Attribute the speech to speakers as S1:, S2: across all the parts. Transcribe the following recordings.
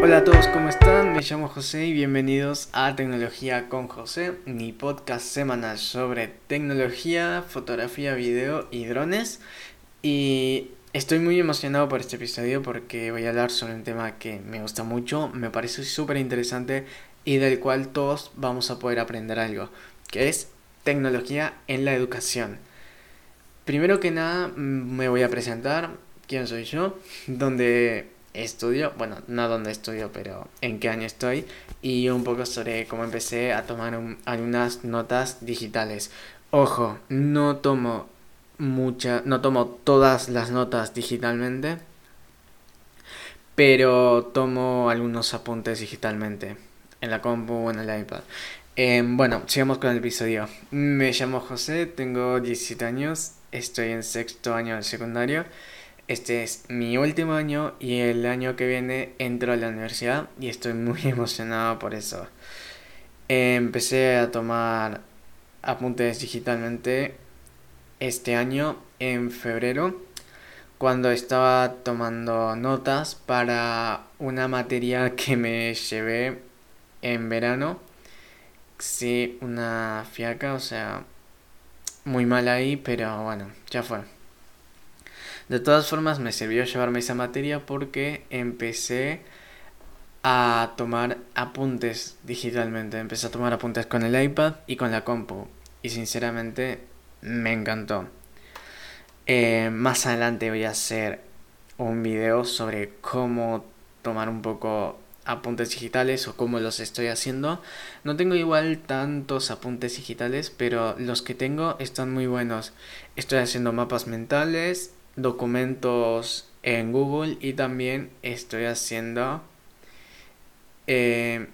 S1: Hola a todos, ¿cómo están? Me llamo José y bienvenidos a Tecnología con José, mi podcast semanal sobre tecnología, fotografía, video y drones. Y estoy muy emocionado por este episodio porque voy a hablar sobre un tema que me gusta mucho, me parece súper interesante y del cual todos vamos a poder aprender algo, que es tecnología en la educación. Primero que nada me voy a presentar quién soy yo, dónde estudio, bueno, no dónde estudio, pero en qué año estoy y un poco sobre cómo empecé a tomar algunas notas digitales. Ojo, no tomo mucha, no tomo todas las notas digitalmente, pero tomo algunos apuntes digitalmente en la compu o en el iPad. Em, bueno, sigamos con el episodio. Me llamo José, tengo 17 años, estoy en sexto año del secundario. Este es mi último año y el año que viene entro a la universidad y estoy muy emocionado por eso. Empecé a tomar apuntes digitalmente este año en febrero cuando estaba tomando notas para una materia que me llevé en verano. Sí, una fiaca, o sea, muy mal ahí, pero bueno, ya fue. De todas formas, me sirvió llevarme esa materia porque empecé a tomar apuntes digitalmente. Empecé a tomar apuntes con el iPad y con la compu. Y sinceramente me encantó. Eh, más adelante voy a hacer un video sobre cómo tomar un poco apuntes digitales o cómo los estoy haciendo. No tengo igual tantos apuntes digitales, pero los que tengo están muy buenos. Estoy haciendo mapas mentales, documentos en Google y también estoy haciendo eh,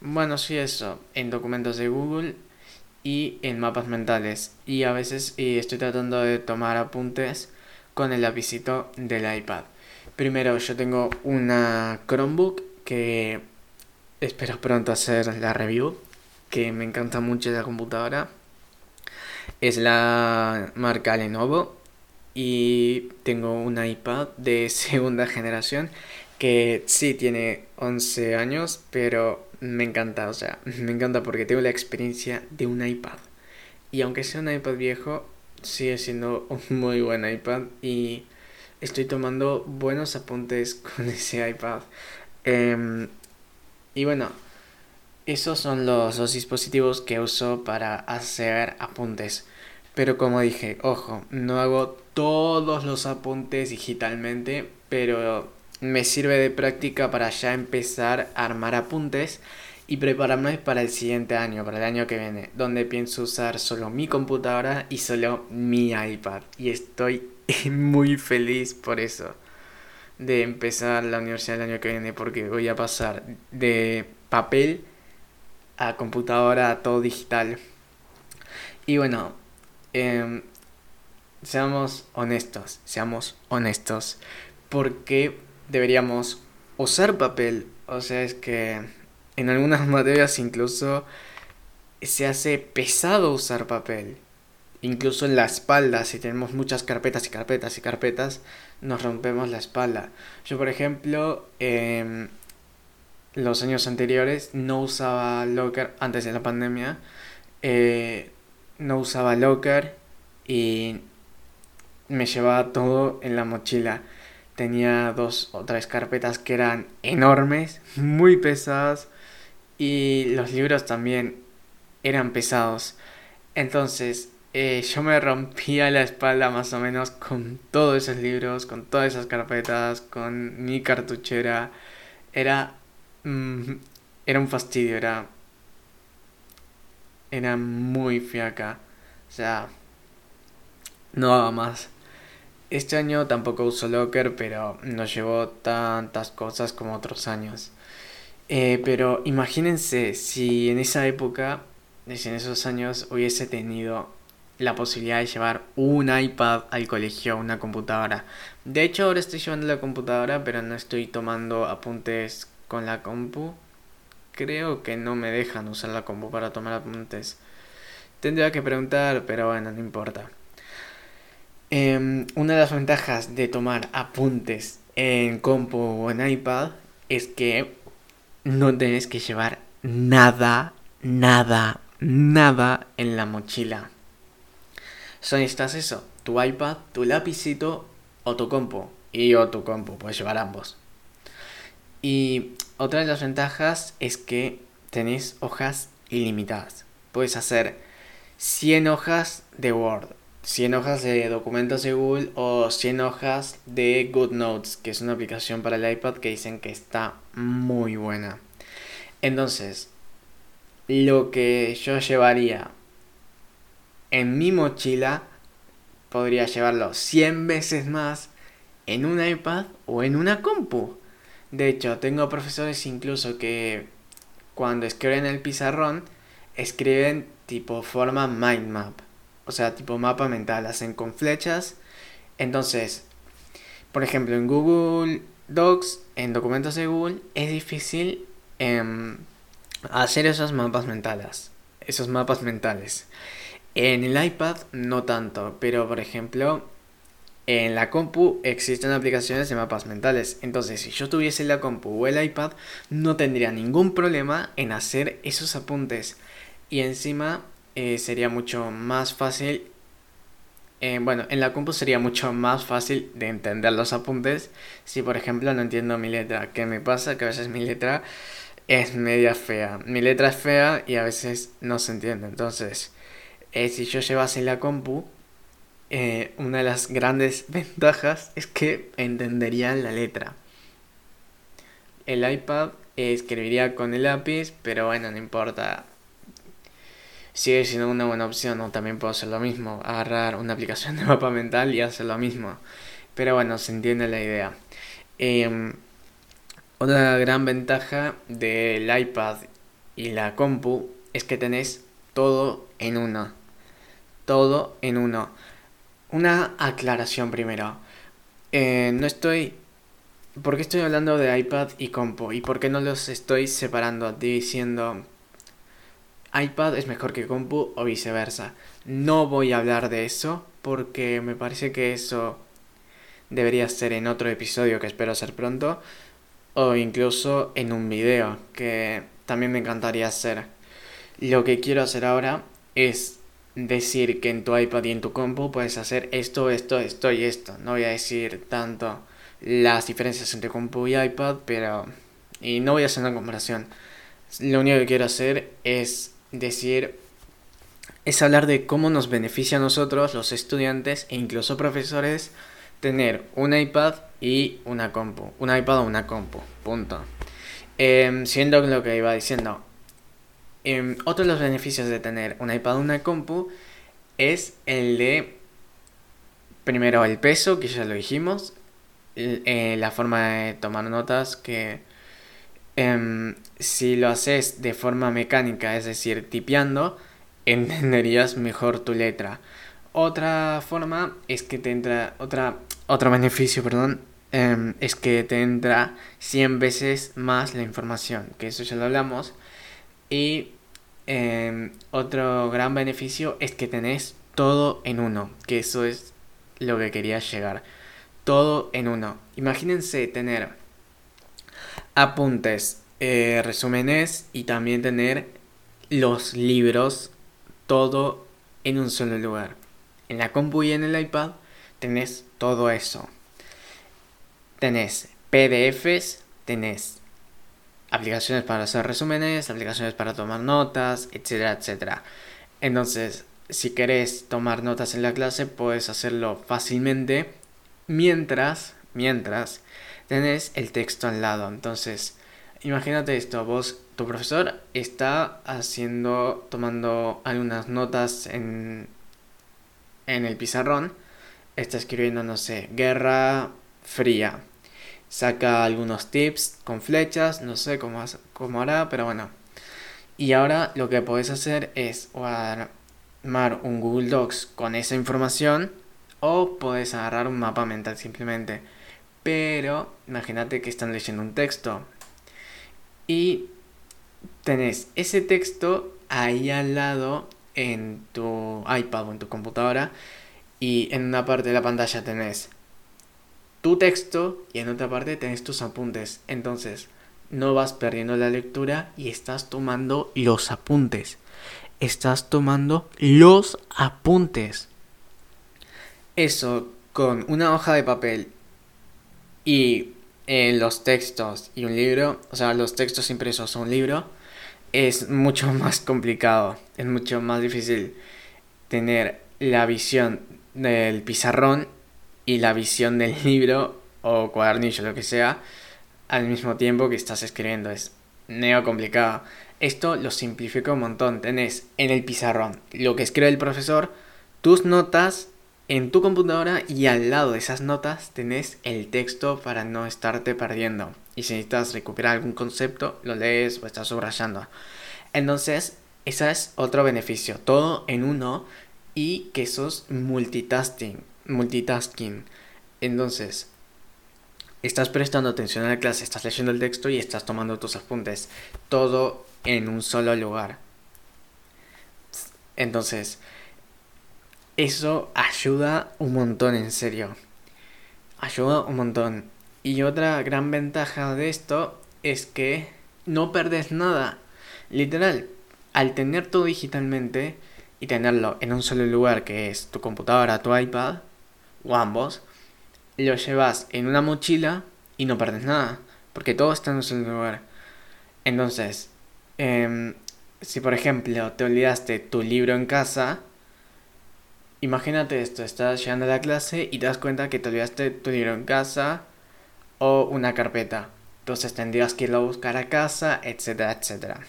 S1: bueno sí eso en documentos de Google y en mapas mentales. Y a veces y estoy tratando de tomar apuntes con el lapicito del iPad. Primero yo tengo una Chromebook que espero pronto hacer la review que me encanta mucho la computadora. Es la marca Lenovo y tengo un iPad de segunda generación que sí tiene 11 años, pero me encanta, o sea, me encanta porque tengo la experiencia de un iPad. Y aunque sea un iPad viejo, sigue siendo un muy buen iPad y estoy tomando buenos apuntes con ese iPad. Em, y bueno, esos son los dos dispositivos que uso para hacer apuntes. Pero como dije, ojo, no hago todos los apuntes digitalmente, pero me sirve de práctica para ya empezar a armar apuntes y prepararme para el siguiente año, para el año que viene, donde pienso usar solo mi computadora y solo mi iPad. Y estoy muy feliz por eso, de empezar la universidad el año que viene, porque voy a pasar de papel a computadora a todo digital. Y bueno, Em, seamos honestos, seamos honestos. Porque deberíamos usar papel? O sea, es que en algunas materias incluso se hace pesado usar papel. Incluso en la espalda, si tenemos muchas carpetas y carpetas y carpetas, nos rompemos la espalda. Yo, por ejemplo, eh, los años anteriores no usaba locker antes de la pandemia. Eh, no usaba locker y me llevaba todo en la mochila. Tenía dos o tres carpetas que eran enormes, muy pesadas y los libros también eran pesados. Entonces eh, yo me rompía la espalda más o menos con todos esos libros, con todas esas carpetas, con mi cartuchera. Era, mm, era un fastidio, era era muy fiaca. O sea, no haga más. Este año tampoco uso Locker, pero no llevó tantas cosas como otros años. Eh, pero imagínense si en esa época, en esos años, hubiese tenido la posibilidad de llevar un iPad al colegio, una computadora. De hecho, ahora estoy llevando la computadora, pero no estoy tomando apuntes con la compu creo que no me dejan usar la compu para tomar apuntes. Tendría que preguntar, pero bueno, no importa. Em, una de las ventajas de tomar apuntes en compu o en iPad es que no tienes que llevar nada, nada, nada en la mochila. Solo necesitas eso, tu iPad, tu lapicito o tu compu. Y o tu compu, puedes llevar ambos. Y otra de las ventajas es que tenéis hojas ilimitadas. Puedes hacer 100 hojas de Word, 100 hojas de documentos de Google o 100 hojas de GoodNotes, que es una aplicación para el iPad que dicen que está muy buena. Entonces, lo que yo llevaría en mi mochila podría llevarlo 100 veces más en un iPad o en una compu. De hecho, tengo profesores incluso que cuando escriben el pizarrón, escriben tipo forma mind map. O sea, tipo mapa mental, hacen con flechas. Entonces, por ejemplo, en Google Docs, en documentos de Google, es difícil em, hacer esos mapas mentales. Esos mapas mentales. En el iPad no tanto, pero por ejemplo, en la compu existen aplicaciones de mapas mentales. Entonces, si yo tuviese la compu o el iPad, no tendría ningún problema en hacer esos apuntes. Y encima eh, sería mucho más fácil. Eh, bueno, en la compu sería mucho más fácil de entender los apuntes. Si por ejemplo no entiendo mi letra. ¿Qué me pasa? Que a veces mi letra es media fea. Mi letra es fea y a veces no se entiende. Entonces, eh, si yo llevase la compu una de las grandes ventajas es que entendería la letra. El iPad escribiría con el lápiz, pero bueno, no importa. Sigue siendo una buena opción, o también puedo hacer lo mismo, agarrar una aplicación de mapa mental y hacer lo mismo. Pero bueno, se entiende la idea. Em, otra gran ventaja del iPad y la compu es que tenés todo en uno. Todo en uno. Una aclaración primero. Eh, no estoy... ¿Por qué estoy hablando de iPad y compu? ¿Y por qué no los estoy separando diciendo iPad es mejor que compu o viceversa? No voy a hablar de eso porque me parece que eso debería ser en otro episodio que espero hacer pronto o incluso en un video que también me encantaría hacer. Lo que quiero hacer ahora es decir que en tu iPad y en tu compu puedes hacer esto, esto, esto y esto. No voy a decir tanto las diferencias entre compu y iPad, pero... Y no voy a hacer una comparación. Lo único que quiero hacer es decir... Es hablar de cómo nos beneficia a nosotros, los estudiantes e incluso profesores, tener un iPad y una compu. Un iPad o una compu. Punto. Eh, siendo lo que iba diciendo, eh, otro de los beneficios de tener un iPad o una compu es el de, primero, el peso, que ya lo dijimos, eh, la forma de tomar notas, que em, si lo haces de forma mecánica, es decir, tipeando, entenderías mejor tu letra. Otra forma es que te entra, otra, otro beneficio, perdón, em, es que te entra 100 veces más la información, que eso ya lo hablamos. Y em, otro gran beneficio es que tenés todo en uno, que eso es lo que quería llegar. Todo en uno. Imagínense tener apuntes, eh, resúmenes y también tener los libros todo en un solo lugar. En la compu y en el iPad tenés todo eso. Tenés PDFs, tenés aplicaciones para hacer resúmenes, aplicaciones para tomar notas, etcétera, etcétera. Entonces, si querés tomar notas en la clase, puedes hacerlo fácilmente mientras, mientras tenés el texto al lado. Entonces, imagínate esto, vos, tu profesor está haciendo, tomando algunas notas en, en el pizarrón, está escribiendo, no sé, guerra fría saca algunos tips con flechas, no sé cómo, cómo hará, pero bueno. Y ahora lo que podés hacer es armar un Google Docs con esa información o podés agarrar un mapa mental simplemente. Pero imagínate que están leyendo un texto y tenés ese texto ahí al lado en tu iPad o en tu computadora y en una parte de la pantalla tenés tu texto y en otra parte tenés tus apuntes. Entonces, no vas perdiendo la lectura y estás tomando los apuntes. Estás tomando los apuntes. Eso con una hoja de papel y los textos y un libro, o sea, los textos impresos o un libro, es mucho más complicado, es mucho más difícil tener la visión del pizarrón y la visión del libro o cuadernillo, lo que sea, al mismo tiempo que estás escribiendo. Es neo complicado. Esto lo simplifica un montón. Tenés en el pizarrón lo que escribe el profesor, tus notas en tu computadora y al lado de esas notas tenés el texto para no estarte perdiendo. Y si necesitas recuperar algún concepto, lo lees o estás subrayando. Entonces, ese es otro beneficio. Todo en uno y que sos multitasking. Multitasking. Entonces, estás prestando atención a la clase, estás leyendo el texto y estás tomando tus apuntes. Todo en un solo lugar. Entonces, eso ayuda un montón, en serio. Ayuda un montón. Y otra gran ventaja de esto es que no perdes nada. Literal, al tener todo digitalmente y tenerlo en un solo lugar que es tu computadora, tu iPad o ambos, lo llevas en una mochila y no perdes nada, porque todo está en un solo lugar. Entonces, em, si por ejemplo te olvidaste tu libro en casa, imagínate esto, estás llegando a la clase y te das cuenta que te olvidaste tu libro en casa o una carpeta. Entonces tendrías que irlo a buscar a casa, etcétera, etcétera.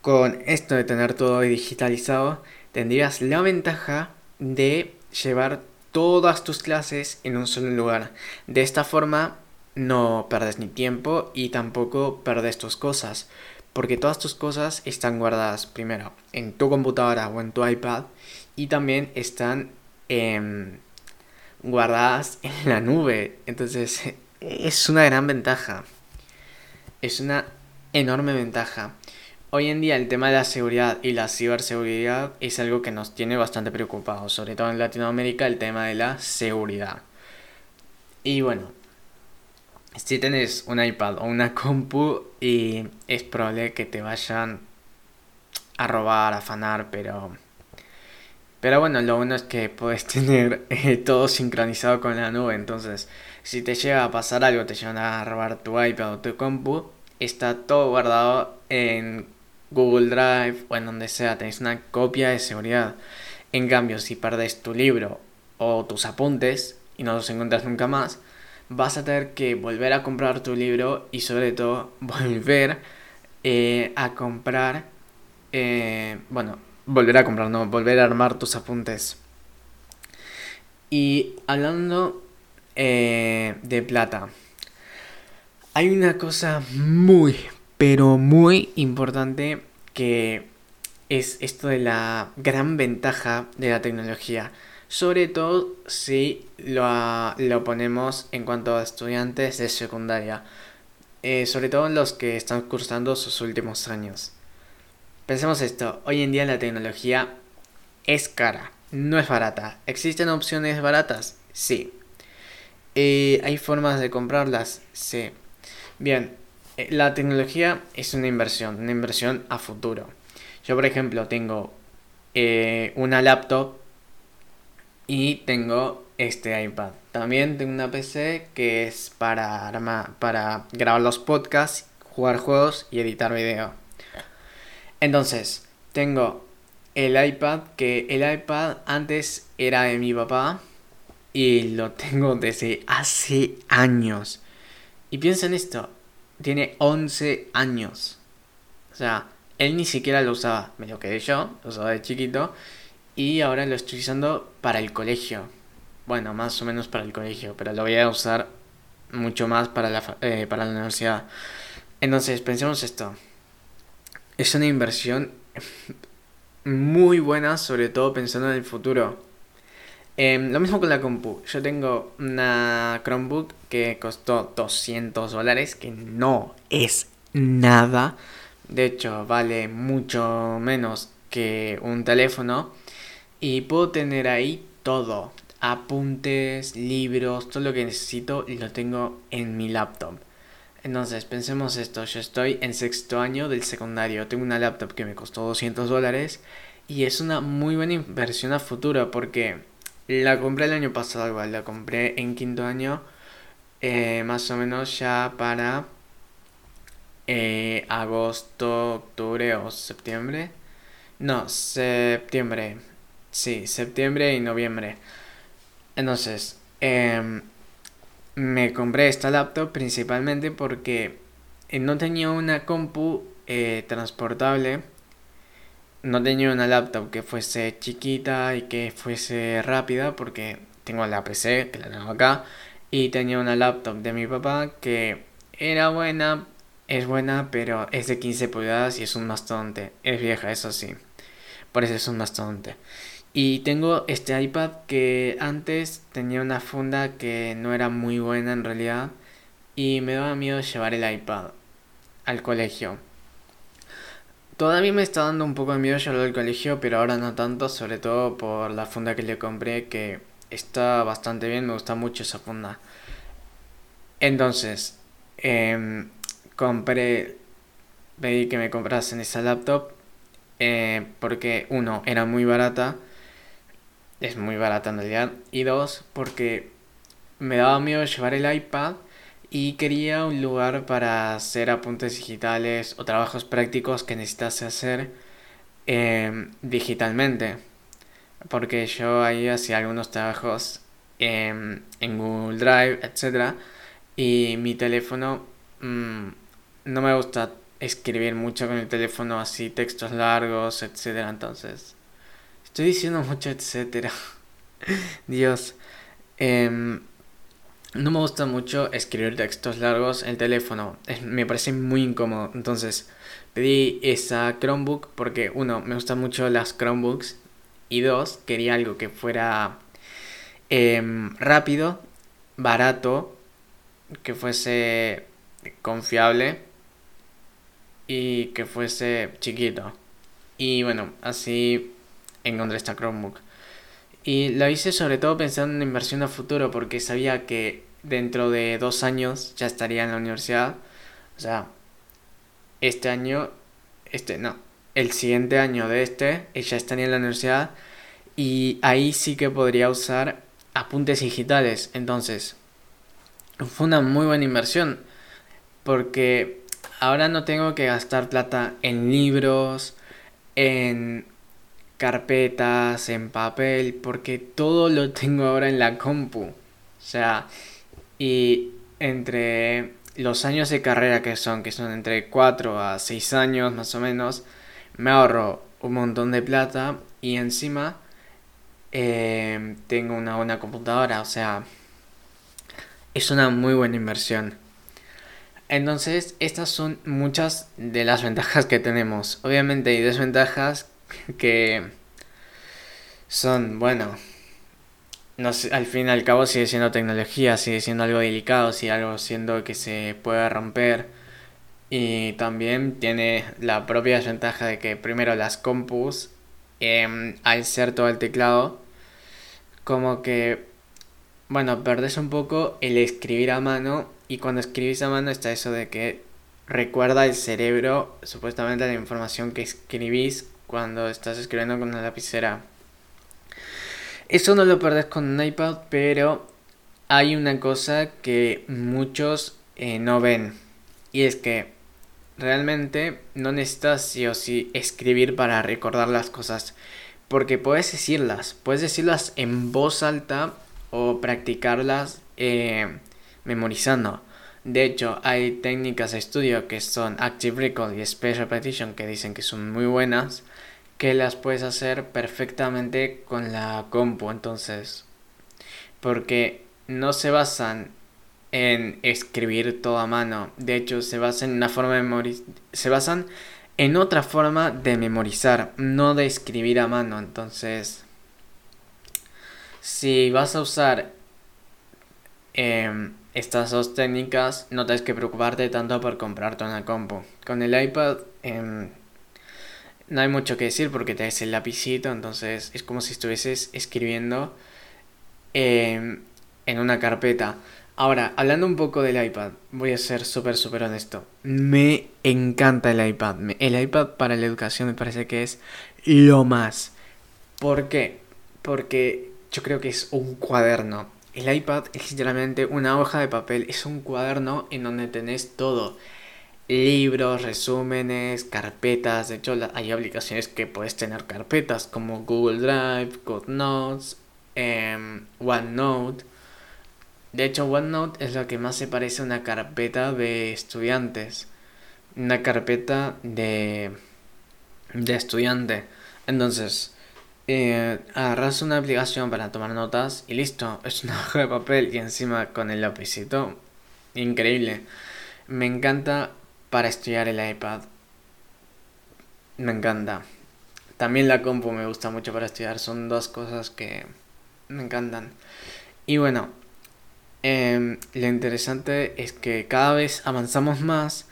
S1: Con esto de tener todo digitalizado, tendrías la ventaja de llevar todas tus clases en un solo lugar. De esta forma no perdes ni tiempo y tampoco perdes tus cosas, porque todas tus cosas están guardadas primero en tu computadora o en tu iPad y también están em, guardadas en la nube. Entonces es una gran ventaja. Es una enorme ventaja. Hoy en día el tema de la seguridad y la ciberseguridad es algo que nos tiene bastante preocupados, sobre todo en Latinoamérica el tema de la seguridad. Y bueno, si tenés un iPad o una compu y es probable que te vayan a robar, a afanar, pero pero bueno, lo bueno es que puedes tener eh, todo sincronizado con la nube, entonces si te llega a pasar algo, te llegan a robar tu iPad o tu compu, está todo guardado en Google Drive o en donde sea, tenéis una copia de seguridad. En cambio, si perdes tu libro o tus apuntes y no los encuentras nunca más, vas a tener que volver a comprar tu libro y sobre todo volver eh, a comprar, eh, bueno, volver a comprar, no, volver a armar tus apuntes. Y hablando eh, de plata, hay una cosa muy, pero muy importante que es esto de la gran ventaja de la tecnología. Sobre todo si lo, lo ponemos en cuanto a estudiantes de secundaria. Eh, sobre todo los que están cursando sus últimos años. Pensemos esto, hoy en día la tecnología es cara, no es barata. ¿Existen opciones baratas? Sí. Eh, ¿Hay formas de comprarlas? Sí. Bien, eh, la tecnología es una inversión, una inversión a futuro. Yo, por ejemplo, tengo eh, una laptop y tengo este iPad. También tengo una PC que es para, para grabar los podcasts, jugar juegos y editar video. Entonces, tengo el iPad, que el iPad antes era de mi papá y lo tengo desde hace años. Y piensa en esto, tiene 11 años. O sea, él ni siquiera lo usaba. Me lo quedé yo, lo usaba de chiquito. Y ahora lo estoy usando para el colegio. Bueno, más o menos para el colegio, pero lo voy a usar mucho más para la, eh, para la universidad. Entonces, pensemos esto. Es una inversión muy buena, sobre todo pensando en el futuro. Em, lo mismo con la compu. Yo tengo una Chromebook que costó 200 dólares, que no es nada. De hecho, vale mucho menos que un teléfono. Y puedo tener ahí todo. Apuntes, libros, todo lo que necesito y lo tengo en mi laptop. Entonces, pensemos esto, yo estoy en sexto año del secundario, tengo una laptop que me costó 200 dólares y es una muy buena inversión a futuro porque la compré el año pasado igual, la compré en quinto año, eh, más o menos ya para eh, agosto, octubre o septiembre. No, septiembre. Sí, septiembre y noviembre. Entonces, em, me compré esta laptop principalmente porque no tenía una compu eh, transportable. No tenía una laptop que fuese chiquita y que fuese rápida porque tengo la PC, que la tengo acá, y tenía una laptop de mi papá que era buena, es buena, pero es de 15 pulgadas y es un mastodonte. Es vieja, eso sí. Por eso es un mastodonte. Y tengo este iPad que antes tenía una funda que no era muy buena en realidad. Y me daba miedo llevar el iPad al colegio. Todavía me está dando un poco de miedo llevarlo al colegio, pero ahora no tanto, sobre todo por la funda que le compré, que está bastante bien, me gusta mucho esa funda. Entonces, eh, compré, pedí que me comprasen esa laptop eh, porque uno, era muy barata, es muy barata en realidad, y dos, porque me daba miedo llevar el iPad y quería un lugar para hacer apuntes digitales o trabajos prácticos que necesitase hacer em, digitalmente. Porque yo ahí hacía algunos trabajos em, en Google Drive, etc. Y mi teléfono mm, no me gusta escribir mucho con el teléfono así, textos largos, etcétera. Entonces, estoy diciendo mucho, etcétera. Dios. Em, no me gusta mucho escribir textos largos en el teléfono. me parece muy incómodo. Entonces, pedí esa Chromebook porque, uno, me gustan mucho las Chromebooks. Y dos, quería algo que fuera em, rápido, barato, que fuese confiable y que fuese chiquito. Y bueno, así encontré esta Chromebook. Y la hice sobre todo pensando en inversión a futuro porque sabía que dentro de dos años ya estaría en la universidad. O sea, este año, este no, el siguiente año de este, ya estaría en la universidad. Y ahí sí que podría usar apuntes digitales. Entonces, fue una muy buena inversión. Porque ahora no tengo que gastar plata en libros, en carpetas, en papel, porque todo lo tengo ahora en la compu. O sea, y entre los años de carrera que son, que son entre 4 a 6 años más o menos, me ahorro un montón de plata y encima eh, tengo una buena computadora, o sea, es una muy buena inversión. Entonces, estas son muchas de las ventajas que tenemos. Obviamente hay desventajas que son, bueno, no al fin y al cabo sigue siendo tecnología, sigue siendo algo delicado, sigue algo siendo que se puede romper. Y también tiene la propia desventaja de que primero las compus, eh, al ser todo el teclado, como que, bueno, perdes un poco el escribir a mano y cuando escribís a mano está eso de que recuerda el cerebro supuestamente la información que escribís cuando estás escribiendo con una lapicera. Eso no lo perdés con un iPad, pero hay una cosa que muchos eh, no ven. Y es que realmente no necesitas sí o sí escribir para recordar las cosas. Porque puedes decirlas. Puedes decirlas en voz alta o practicarlas eh, memorizando. De hecho, hay técnicas de estudio que son Active Recall y Space Repetition que dicen que son muy buenas, que las puedes hacer perfectamente con la compu. Entonces, porque no se basan en escribir todo a mano. De hecho, se basan en una forma de se basan en otra forma de memorizar, no de escribir a mano. Entonces, si vas a usar eh, estas dos técnicas no tienes que preocuparte tanto por comprarte una compu. Con el iPad em, no hay mucho que decir porque te el lapicito, entonces es como si estuvieses escribiendo em, en una carpeta. Ahora, hablando un poco del iPad, voy a ser súper, súper honesto. Me encanta el iPad. El iPad para la educación me parece que es lo más. ¿Por qué? Porque yo creo que es un cuaderno. El iPad es literalmente una hoja de papel, es un cuaderno en donde tenés todo. Libros, resúmenes, carpetas. De hecho, hay aplicaciones que puedes tener carpetas como Google Drive, GoodNotes, eh, OneNote de hecho, OneNote es lo que más se parece a una carpeta de estudiantes. Una carpeta de, de estudiante. Entonces, eh, agarras una aplicación para tomar notas y listo. Es una hoja de papel y encima con el lapicito. Increíble. Me encanta para estudiar el iPad. Me encanta. También la compu me gusta mucho para estudiar. Son dos cosas que me encantan. Y bueno, Em, lo interesante es que cada vez avanzamos más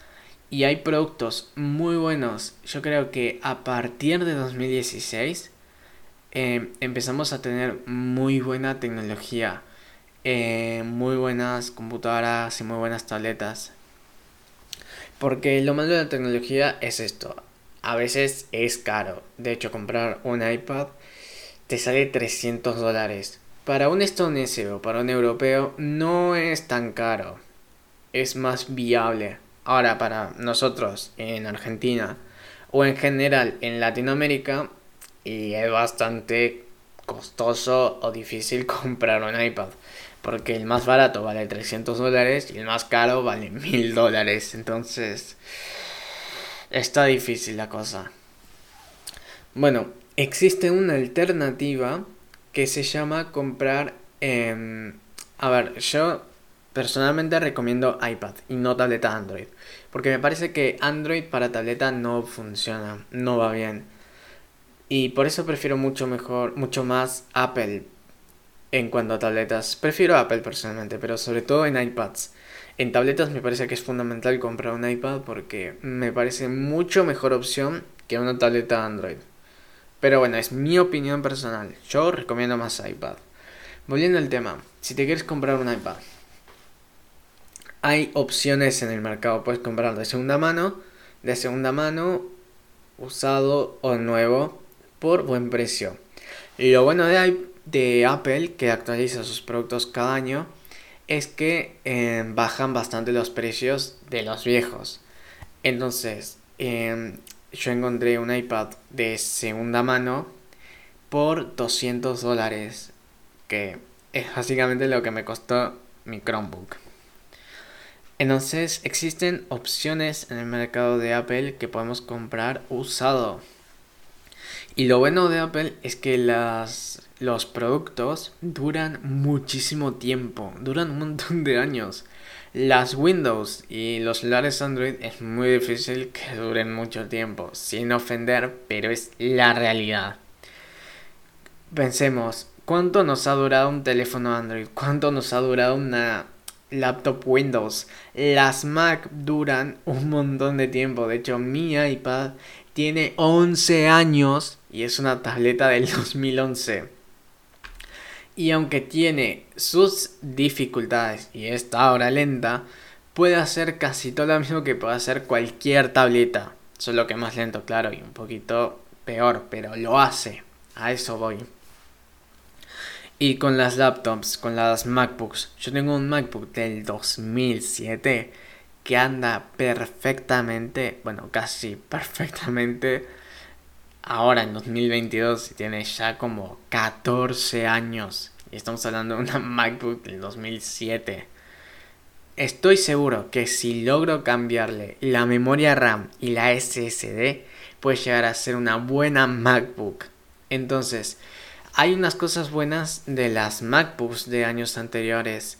S1: y hay productos muy buenos. Yo creo que a partir de 2016 em, empezamos a tener muy buena tecnología, eh, muy buenas computadoras y muy buenas tabletas. Porque lo malo de la tecnología es esto. A veces es caro. De hecho, comprar un iPad te sale 300 dólares para un estadounidense o para un europeo no es tan caro. Es más viable. Ahora, para nosotros en Argentina o en general en Latinoamérica, y es bastante costoso o difícil comprar un iPad. Porque el más barato vale 300 dólares y el más caro vale 1000 dólares. Entonces, está difícil la cosa. Bueno, existe una alternativa que se llama comprar... a ver, yo personalmente recomiendo iPad y no tableta Android. Porque me parece que Android para tableta no funciona, no va bien. Y por eso prefiero mucho mejor, mucho más Apple en cuanto a tabletas. Prefiero Apple personalmente, pero sobre todo en iPads. En tabletas me parece que es fundamental comprar un iPad porque me parece mucho mejor opción que una tableta Android. Pero bueno, es mi opinión personal. Yo recomiendo más iPad. Volviendo al tema, si te quieres comprar un iPad, hay opciones en el mercado. Puedes comprarlo de segunda mano, de segunda mano, usado o nuevo, por buen precio. Y lo bueno de, de Apple, que actualiza sus productos cada año, es que eh, bajan bastante los precios de los viejos. Entonces, eh, yo encontré un iPad de segunda mano por 200 dólares, que es básicamente lo que me costó mi Chromebook. Entonces existen opciones en el mercado de Apple que podemos comprar usado. Y lo bueno de Apple es que las, los productos duran muchísimo tiempo, duran un montón de años. Las Windows y los celulares Android es muy difícil que duren mucho tiempo, sin ofender, pero es la realidad. Pensemos, ¿cuánto nos ha durado un teléfono Android? ¿Cuánto nos ha durado una laptop Windows? Las Mac duran un montón de tiempo. De hecho, mi iPad tiene 11 años y es una tableta del 2011. Y aunque tiene sus dificultades y está ahora lenta, puede hacer casi todo lo mismo que puede hacer cualquier tableta. Solo que más lento, claro, y un poquito peor, pero lo hace. A eso voy. Y con las laptops, con las MacBooks. Yo tengo un MacBook del 2007 que anda perfectamente, bueno, casi perfectamente ahora en 2022 tiene ya como 14 años. Y estamos hablando de una MacBook del 2007. Estoy seguro que si logro cambiarle la memoria RAM y la SSD, puede llegar a ser una buena MacBook. Entonces, hay unas cosas buenas de las MacBooks de años anteriores.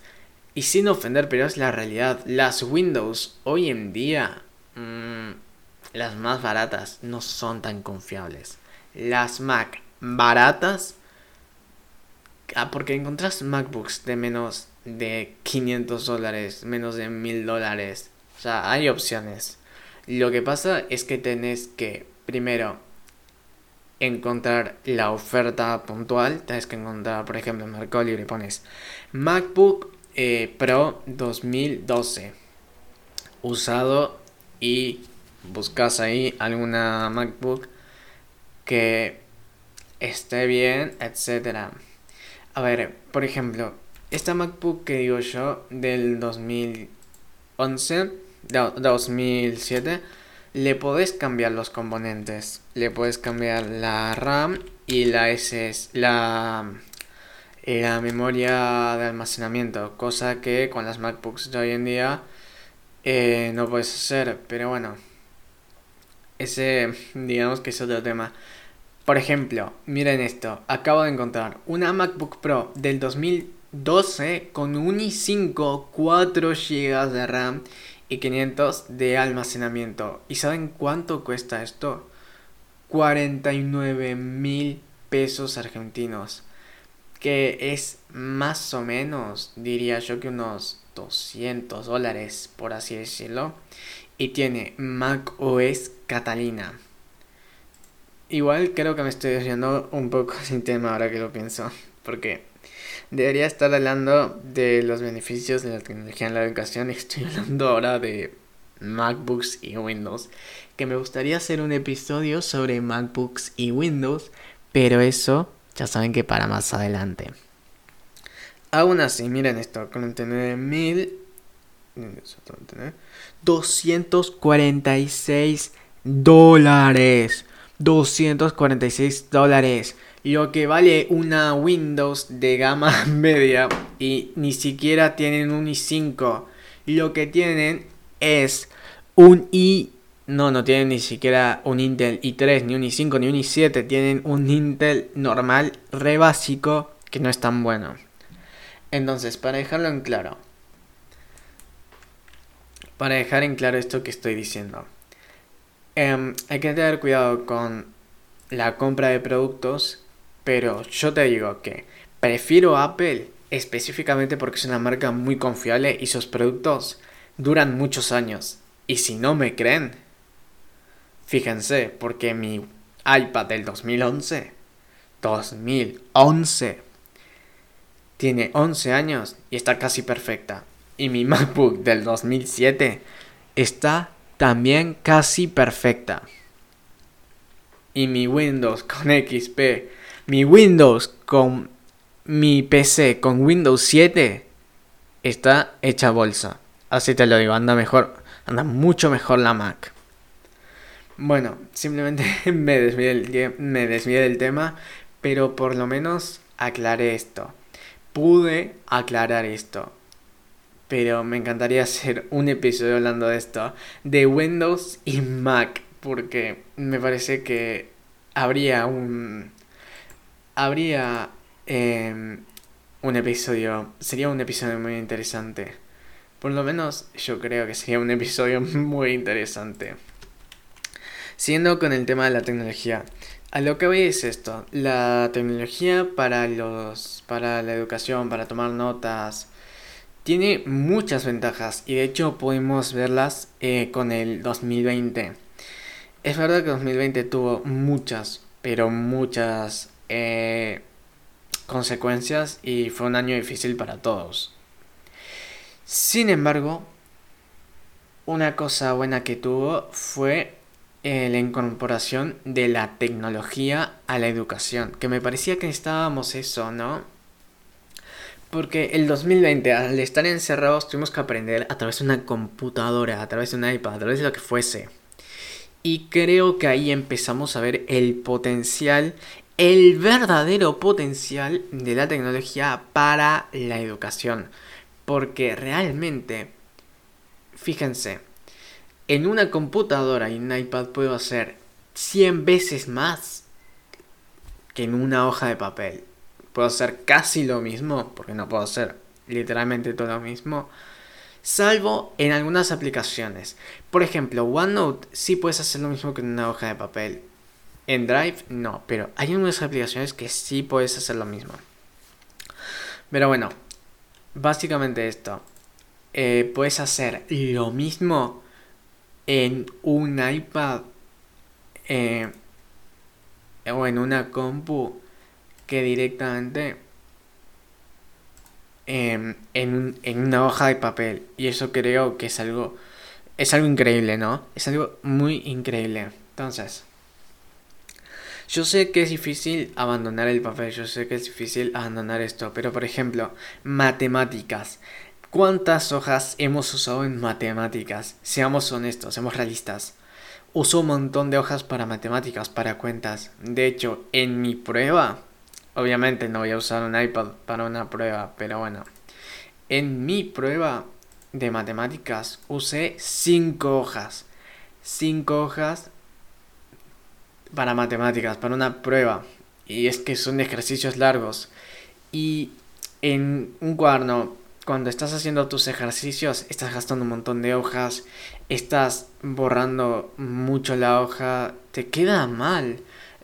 S1: Y sin ofender, pero es la realidad. Las Windows hoy en día... Mmm, las más baratas no son tan confiables. Las Mac baratas, ah, porque encontrás MacBooks de menos de 500 dólares, menos de 1000 dólares. O sea, hay opciones. Lo que pasa es que tenés que, primero, encontrar la oferta puntual. Tienes que encontrar, por ejemplo, en Mercado Libre pones MacBook eh, Pro 2012. Usado y buscas ahí alguna MacBook que esté bien, etcétera. A ver, por ejemplo, esta MacBook que digo yo del 2011, 2007, le podés cambiar los componentes. Le puedes cambiar la RAM y la SS, la, la memoria de almacenamiento, cosa que con las MacBooks de hoy en día eh, no puedes hacer. Pero bueno, ese digamos que es otro tema. Por ejemplo, miren esto, acabo de encontrar una MacBook Pro del 2012 con un i5, 4 GB de RAM y 500 de almacenamiento. ¿Y saben cuánto cuesta esto? 49 mil pesos argentinos. Que es más o menos, diría yo que unos 200 dólares, por así decirlo. Y tiene Mac OS Catalina. Igual creo que me estoy desviando un poco sin tema ahora que lo pienso, porque debería estar hablando de los beneficios de la tecnología en la educación estoy hablando ahora de MacBooks y Windows, que me gustaría hacer un episodio sobre MacBooks y Windows, pero eso ya saben que para más adelante. Aún así, miren esto, 49.000 246 dólares. 246 dólares. Lo que vale una Windows de gama media y ni siquiera tienen un i5. Lo que tienen es un i... No, no tienen ni siquiera un Intel i3, ni un i5, ni un i7. Tienen un Intel normal, re básico, que no es tan bueno. Entonces, para dejarlo en claro. Para dejar en claro esto que estoy diciendo. Em, hay que tener cuidado con la compra de productos, pero yo te digo que prefiero Apple específicamente porque es una marca muy confiable y sus productos duran muchos años. Y si no me creen, fíjense, porque mi iPad del 2011, 2011, tiene 11 años y está casi perfecta. Y mi MacBook del 2007 está también casi perfecta. Y mi Windows con XP, mi Windows con mi PC con Windows 7 está hecha bolsa. Así te lo digo, anda mejor, anda mucho mejor la Mac. Bueno, simplemente me desvié, me desvié del tema, pero por lo menos aclaré esto. Pude aclarar esto pero me encantaría hacer un episodio hablando de esto, de Windows y Mac, porque me parece que habría un... habría em, un episodio, sería un episodio muy interesante. Por lo menos yo creo que sería un episodio muy interesante. Siguiendo con el tema de la tecnología. A lo que voy es esto, la tecnología para los para la educación, para tomar notas, tiene muchas ventajas y de hecho podemos verlas eh, con el 2020. Es verdad que 2020 tuvo muchas, pero muchas eh, consecuencias y fue un año difícil para todos. Sin embargo, una cosa buena que tuvo fue eh, la incorporación de la tecnología a la educación, que me parecía que estábamos eso, ¿no? Porque el 2020, al estar encerrados, tuvimos que aprender a través de una computadora, a través de un iPad, a través de lo que fuese. Y creo que ahí empezamos a ver el potencial, el verdadero potencial de la tecnología para la educación. Porque realmente, fíjense, en una computadora y un iPad puedo hacer 100 veces más que en una hoja de papel puedo hacer casi lo mismo, porque no puedo hacer literalmente todo lo mismo, salvo en algunas aplicaciones. Por ejemplo, OneNote sí puedes hacer lo mismo que en una hoja de papel. En Drive no, pero hay algunas aplicaciones que sí puedes hacer lo mismo. Pero bueno, básicamente esto. Eh, puedes hacer lo mismo en un iPad eh, o en una compu que directamente em, en, en una hoja de papel. Y eso creo que es algo, es algo increíble, ¿no? Es algo muy increíble. Entonces, yo sé que es difícil abandonar el papel, yo sé que es difícil abandonar esto, pero por ejemplo, matemáticas. ¿Cuántas hojas hemos usado en matemáticas? Seamos honestos, seamos realistas. Uso un montón de hojas para matemáticas, para cuentas. De hecho, en mi prueba, obviamente no voy a usar un iPad para una prueba, pero bueno. En mi prueba de matemáticas usé 5 hojas. 5 hojas para matemáticas, para una prueba. Y es que son ejercicios largos. Y en un cuaderno cuando estás haciendo tus ejercicios, estás gastando un montón de hojas, estás borrando mucho la hoja, te queda mal.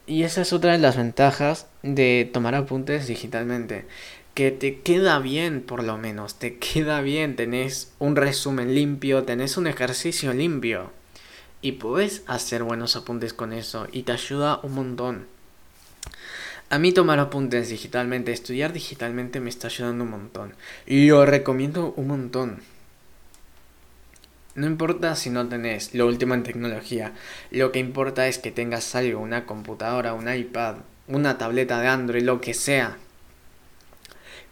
S1: Y esa es otra de las ventajas de tomar apuntes digitalmente. Que te queda bien, por lo menos, te queda bien, tenés un resumen limpio, tenés un ejercicio limpio. Y puedes hacer buenos apuntes con eso y te ayuda un montón. A mí tomar apuntes digitalmente, estudiar digitalmente me está ayudando un montón. Y lo recomiendo un montón. No importa si no tenés lo último en tecnología, lo que importa es que tengas algo, una computadora, un iPad, una tableta de Android, lo que sea.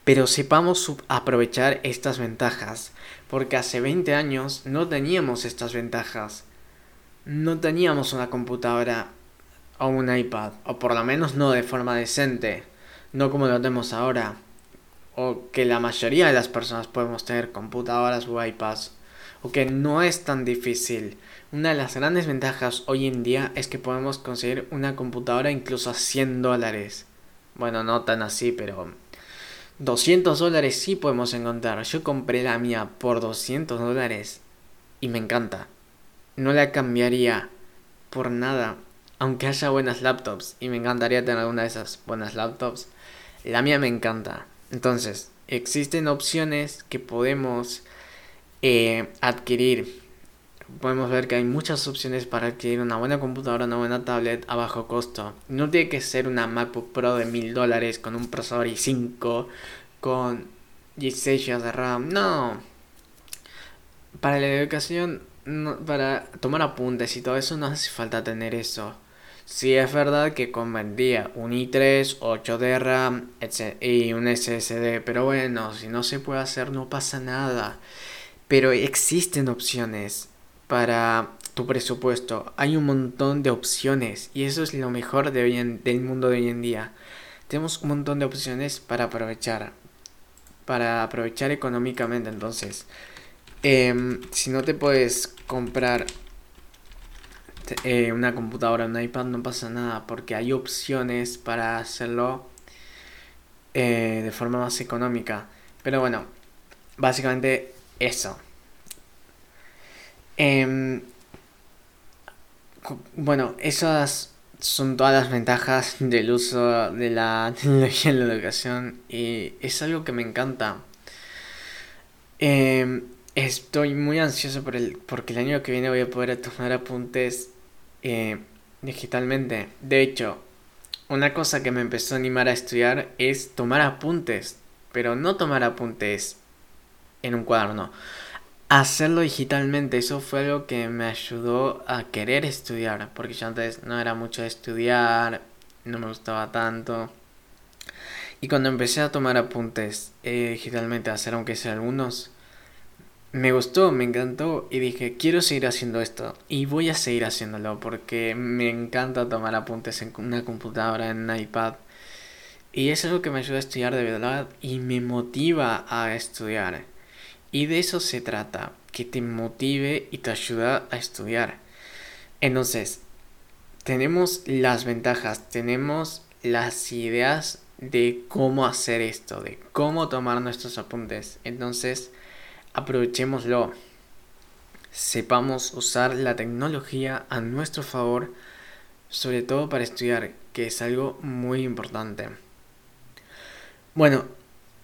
S1: Pero sepamos aprovechar estas ventajas, porque hace 20 años no teníamos estas ventajas. No teníamos una computadora o un iPad, o por lo menos no de forma decente, no como lo tenemos ahora, o que la mayoría de las personas podemos tener computadoras o iPads, o que no es tan difícil. Una de las grandes ventajas hoy en día es que podemos conseguir una computadora incluso a 100 dólares. Bueno, no tan así, pero 200 dólares sí podemos encontrar. Yo compré la mía por 200 dólares y me encanta. No la cambiaría por nada aunque haya buenas laptops, y me encantaría tener una de esas buenas laptops, la mía me encanta. Entonces, existen opciones que podemos eh, adquirir. Podemos ver que hay muchas opciones para adquirir una buena computadora, una buena tablet a bajo costo. No tiene que ser una MacBook Pro de mil dólares con un procesador i5, con 16 GB de RAM. No. Para la educación, para tomar apuntes y todo eso, no hace falta tener eso. Sí es verdad que convendría un i3, 8 de RAM y un SSD, pero bueno, si no se puede hacer no pasa nada. Pero existen opciones para tu presupuesto. Hay un montón de opciones y eso es lo mejor de del mundo de hoy en día. Tenemos un montón de opciones para aprovechar. Para aprovechar económicamente entonces. Em, si no te puedes comprar eh, una computadora, un iPad, no pasa nada, porque hay opciones para hacerlo eh, de forma más económica. Pero bueno, básicamente eso. Em, bueno, esas son todas las ventajas del uso de la tecnología en la educación y es algo que me encanta. Em, estoy muy ansioso por el, porque el año que viene voy a poder tomar apuntes eh, digitalmente. De hecho, una cosa que me empezó a animar a estudiar es tomar apuntes, pero no tomar apuntes en un cuaderno. Hacerlo digitalmente, eso fue algo que me ayudó a querer estudiar, porque yo antes no era mucho de estudiar, no me gustaba tanto. Y cuando empecé a tomar apuntes eh, digitalmente, a hacer aunque sea algunos, me gustó, me encantó y dije, quiero seguir haciendo esto y voy a seguir haciéndolo porque me encanta tomar apuntes en una computadora, en un iPad y es algo que me ayuda a estudiar de verdad y me motiva a estudiar. Y de eso se trata, que te motive y te ayuda a estudiar. Entonces, tenemos las ventajas, tenemos las ideas de cómo hacer esto, de cómo tomar nuestros apuntes. Entonces, aprovechémoslo. Sepamos usar la tecnología a nuestro favor, sobre todo para estudiar, que es algo muy importante. Bueno,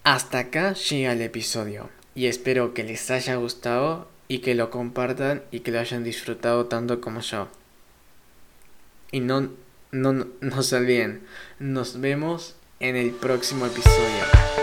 S1: hasta acá llega el episodio y espero que les haya gustado y que lo compartan y que lo hayan disfrutado tanto como yo. Y no, no, no olviden, nos vemos en el próximo episodio.